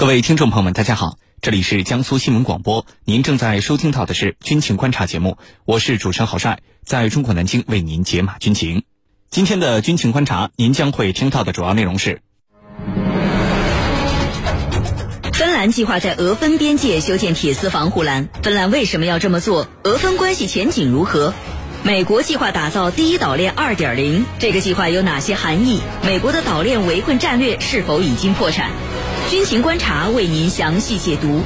各位听众朋友们，大家好，这里是江苏新闻广播，您正在收听到的是军情观察节目，我是主持人郝帅，在中国南京为您解码军情。今天的军情观察，您将会听到的主要内容是：芬兰计划在俄芬边界修建铁丝防护栏，芬兰为什么要这么做？俄芬关系前景如何？美国计划打造第一岛链二点零，这个计划有哪些含义？美国的岛链围困战略是否已经破产？军情观察为您详细解读。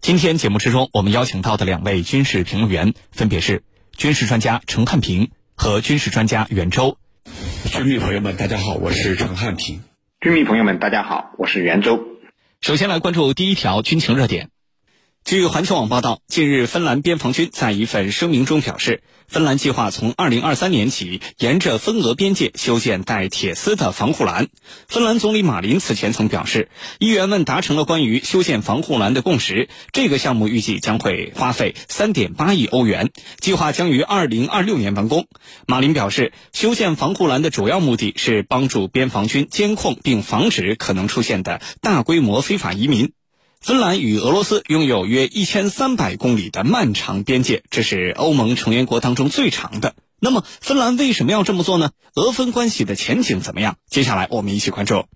今天节目之中，我们邀请到的两位军事评论员分别是军事专家陈汉平和军事专家袁周。军迷朋友们，大家好，我是陈汉平。军迷朋友们，大家好，我是袁周。首先来关注第一条军情热点。据环球网报道，近日芬兰边防军在一份声明中表示，芬兰计划从2023年起沿着芬俄边界修建带铁丝的防护栏。芬兰总理马林此前曾表示，议员们达成了关于修建防护栏的共识，这个项目预计将会花费3.8亿欧元，计划将于2026年完工。马林表示，修建防护栏的主要目的是帮助边防军监控并防止可能出现的大规模非法移民。芬兰与俄罗斯拥有约一千三百公里的漫长边界，这是欧盟成员国当中最长的。那么，芬兰为什么要这么做呢？俄芬关系的前景怎么样？接下来我们一起关注。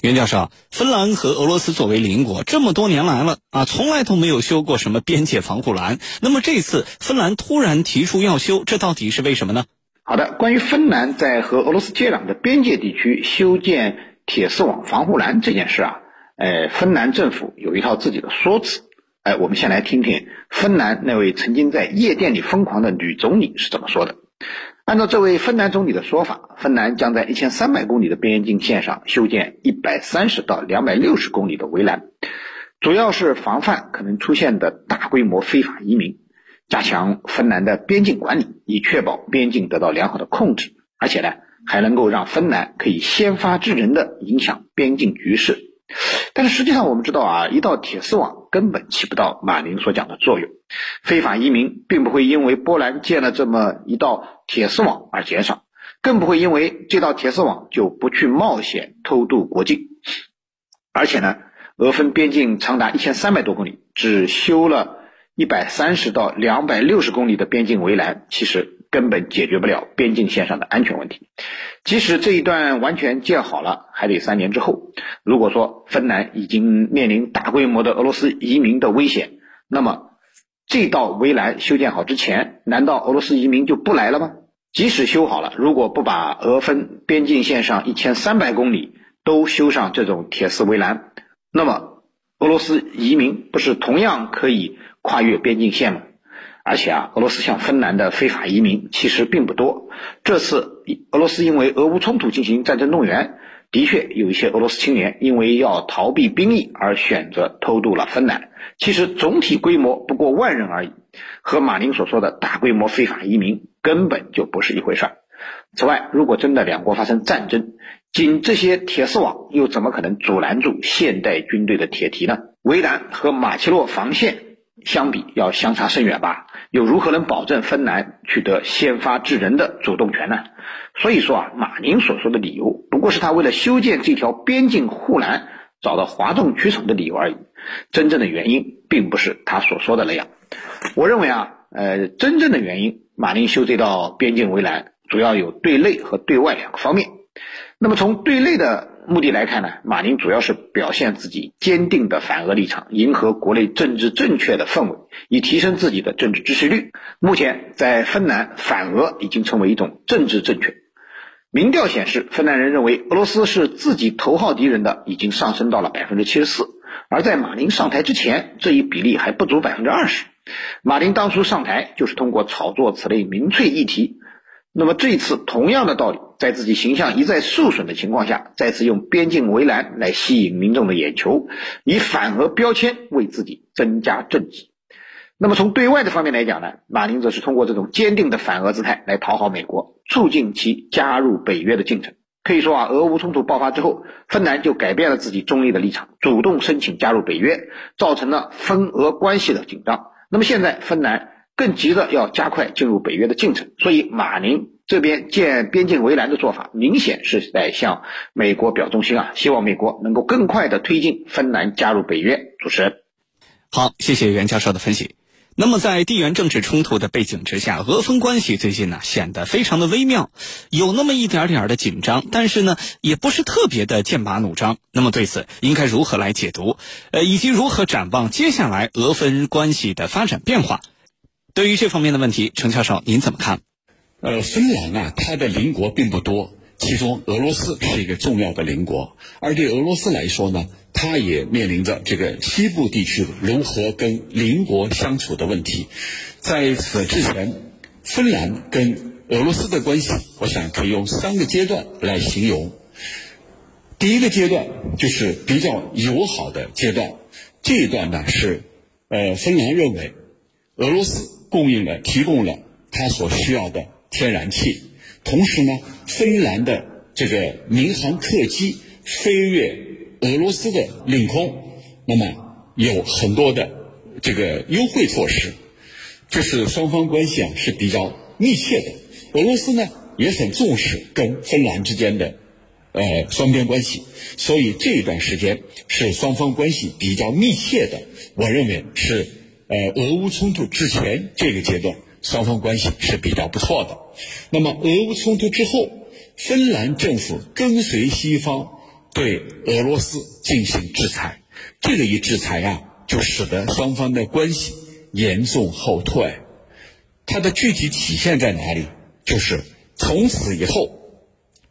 袁教授，芬兰和俄罗斯作为邻国，这么多年来了啊，从来都没有修过什么边界防护栏。那么这次芬兰突然提出要修，这到底是为什么呢？好的，关于芬兰在和俄罗斯接壤的边界地区修建铁丝网防护栏这件事啊。呃，芬兰政府有一套自己的说辞。哎，我们先来听听芬兰那位曾经在夜店里疯狂的女总理是怎么说的。按照这位芬兰总理的说法，芬兰将在一千三百公里的边境线上修建一百三十到两百六十公里的围栏，主要是防范可能出现的大规模非法移民，加强芬兰的边境管理，以确保边境得到良好的控制，而且呢，还能够让芬兰可以先发制人的影响边境局势。但是实际上，我们知道啊，一道铁丝网根本起不到马林所讲的作用。非法移民并不会因为波兰建了这么一道铁丝网而减少，更不会因为这道铁丝网就不去冒险偷渡国境。而且呢，俄芬边境长达一千三百多公里，只修了一百三十到两百六十公里的边境围栏，其实。根本解决不了边境线上的安全问题。即使这一段完全建好了，还得三年之后。如果说芬兰已经面临大规模的俄罗斯移民的危险，那么这道围栏修建好之前，难道俄罗斯移民就不来了吗？即使修好了，如果不把俄芬边境线上一千三百公里都修上这种铁丝围栏，那么俄罗斯移民不是同样可以跨越边境线吗？而且啊，俄罗斯向芬兰的非法移民其实并不多。这次俄罗斯因为俄乌冲突进行战争动员，的确有一些俄罗斯青年因为要逃避兵役而选择偷渡了芬兰。其实总体规模不过万人而已，和马林所说的大规模非法移民根本就不是一回事儿。此外，如果真的两国发生战争，仅这些铁丝网又怎么可能阻拦住现代军队的铁蹄呢？围栏和马奇诺防线。相比要相差甚远吧？又如何能保证芬兰取得先发制人的主动权呢？所以说啊，马宁所说的理由不过是他为了修建这条边境护栏找到哗众取宠的理由而已。真正的原因并不是他所说的那样。我认为啊，呃，真正的原因，马宁修这道边境围栏主要有对内和对外两个方面。那么从对内的。目的来看呢，马宁主要是表现自己坚定的反俄立场，迎合国内政治正确的氛围，以提升自己的政治支持率。目前在芬兰，反俄已经成为一种政治正确。民调显示，芬兰人认为俄罗斯是自己头号敌人的已经上升到了百分之七十四，而在马宁上台之前，这一比例还不足百分之二十。马林当初上台就是通过炒作此类民粹议题。那么这一次同样的道理，在自己形象一再受损的情况下，再次用边境围栏来吸引民众的眼球，以反俄标签为自己增加政绩。那么从对外的方面来讲呢，马林则是通过这种坚定的反俄姿态来讨好美国，促进其加入北约的进程。可以说啊，俄乌冲突爆发之后，芬兰就改变了自己中立的立场，主动申请加入北约，造成了芬俄关系的紧张。那么现在芬兰。更急着要加快进入北约的进程，所以马宁这边建边境围栏的做法，明显是在向美国表忠心啊，希望美国能够更快的推进芬兰加入北约。主持人，好，谢谢袁教授的分析。那么，在地缘政治冲突的背景之下，俄芬关系最近呢显得非常的微妙，有那么一点点的紧张，但是呢也不是特别的剑拔弩张。那么对此应该如何来解读？呃，以及如何展望接下来俄芬关系的发展变化？对于这方面的问题，程教授您怎么看？呃，芬兰啊，它的邻国并不多，其中俄罗斯是一个重要的邻国，而对俄罗斯来说呢？它也面临着这个西部地区如何跟邻国相处的问题。在此之前，芬兰跟俄罗斯的关系，我想可以用三个阶段来形容。第一个阶段就是比较友好的阶段，这一段呢是，呃，芬兰认为俄罗斯供应了、提供了他所需要的天然气，同时呢，芬兰的这个民航客机飞越。俄罗斯的领空，那么有很多的这个优惠措施，这是双方关系啊是比较密切的。俄罗斯呢也很重视跟芬兰之间的呃双边关系，所以这一段时间是双方关系比较密切的。我认为是呃俄乌冲突之前这个阶段，双方关系是比较不错的。那么俄乌冲突之后，芬兰政府跟随西方。对俄罗斯进行制裁，这个一制裁呀，就使得双方的关系严重后退。它的具体体现在哪里？就是从此以后，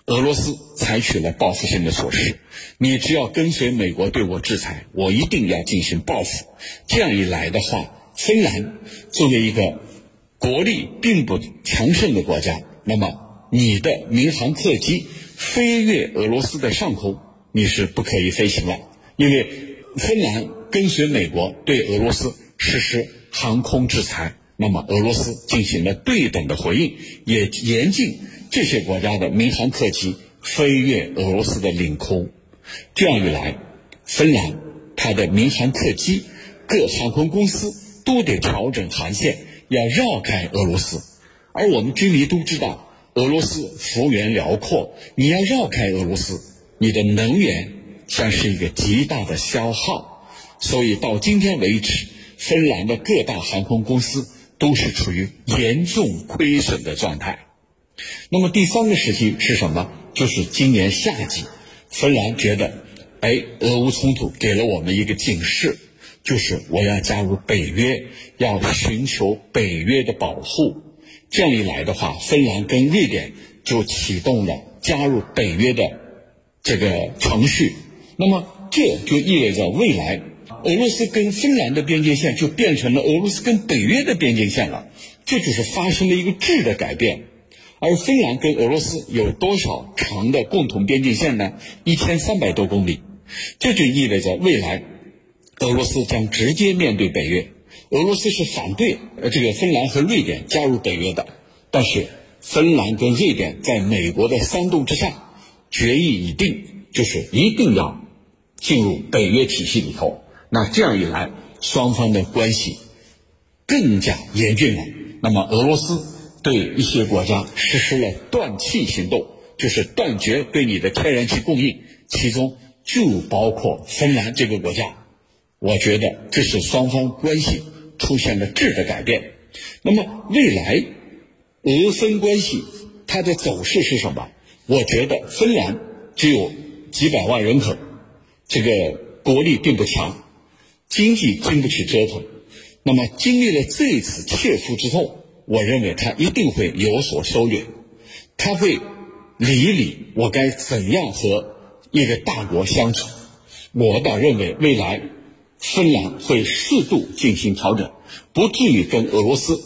俄罗斯采取了报复性的措施。你只要跟随美国对我制裁，我一定要进行报复。这样一来的话，芬兰作为一个国力并不强盛的国家，那么你的民航客机飞越俄罗斯的上空。你是不可以飞行了，因为芬兰跟随美国对俄罗斯实施航空制裁，那么俄罗斯进行了对等的回应，也严禁这些国家的民航客机飞越俄罗斯的领空。这样一来，芬兰它的民航客机各航空公司都得调整航线，要绕开俄罗斯。而我们居民都知道，俄罗斯幅员辽阔，你要绕开俄罗斯。你的能源将是一个极大的消耗，所以到今天为止，芬兰的各大航空公司都是处于严重亏损的状态。那么第三个时期是什么？就是今年夏季，芬兰觉得，哎，俄乌冲突给了我们一个警示，就是我要加入北约，要寻求北约的保护。这样一来的话，芬兰跟瑞典就启动了加入北约的。这个程序，那么这就意味着未来俄罗斯跟芬兰的边界线就变成了俄罗斯跟北约的边界线了，这就是发生了一个质的改变。而芬兰跟俄罗斯有多少长的共同边境线呢？一千三百多公里，这就意味着未来俄罗斯将直接面对北约。俄罗斯是反对呃这个芬兰和瑞典加入北约的，但是芬兰跟瑞典在美国的煽动之下。决议已定，就是一定要进入北约体系里头。那这样一来，双方的关系更加严峻了。那么，俄罗斯对一些国家实施了断气行动，就是断绝对你的天然气供应，其中就包括芬兰这个国家。我觉得这是双方关系出现了质的改变。那么，未来俄芬关系它的走势是什么？我觉得芬兰只有几百万人口，这个国力并不强，经济经不起折腾。那么经历了这次切肤之痛，我认为他一定会有所收敛，他会理一理我该怎样和一个大国相处。我倒认为未来芬兰会适度进行调整，不至于跟俄罗斯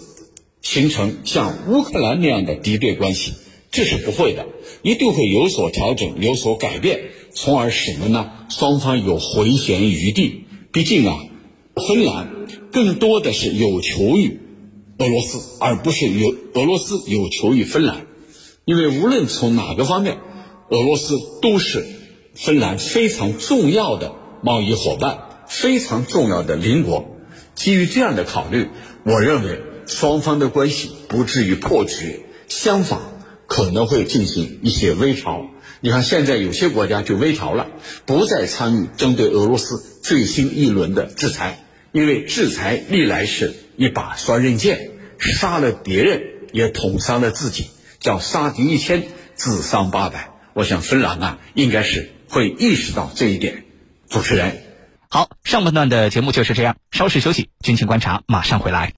形成像乌克兰那样的敌对关系。这是不会的，一定会有所调整、有所改变，从而使得呢双方有回旋余地。毕竟啊，芬兰更多的是有求于俄罗斯，而不是有俄罗斯有求于芬兰。因为无论从哪个方面，俄罗斯都是芬兰非常重要的贸易伙伴，非常重要的邻国。基于这样的考虑，我认为双方的关系不至于破局，相反。可能会进行一些微调。你看，现在有些国家就微调了，不再参与针对俄罗斯最新一轮的制裁，因为制裁历来是一把双刃剑，杀了别人也捅伤了自己，叫杀敌一千，自伤八百。我想芬兰啊，应该是会意识到这一点。主持人，好，上半段的节目就是这样，稍事休息，军情观察马上回来。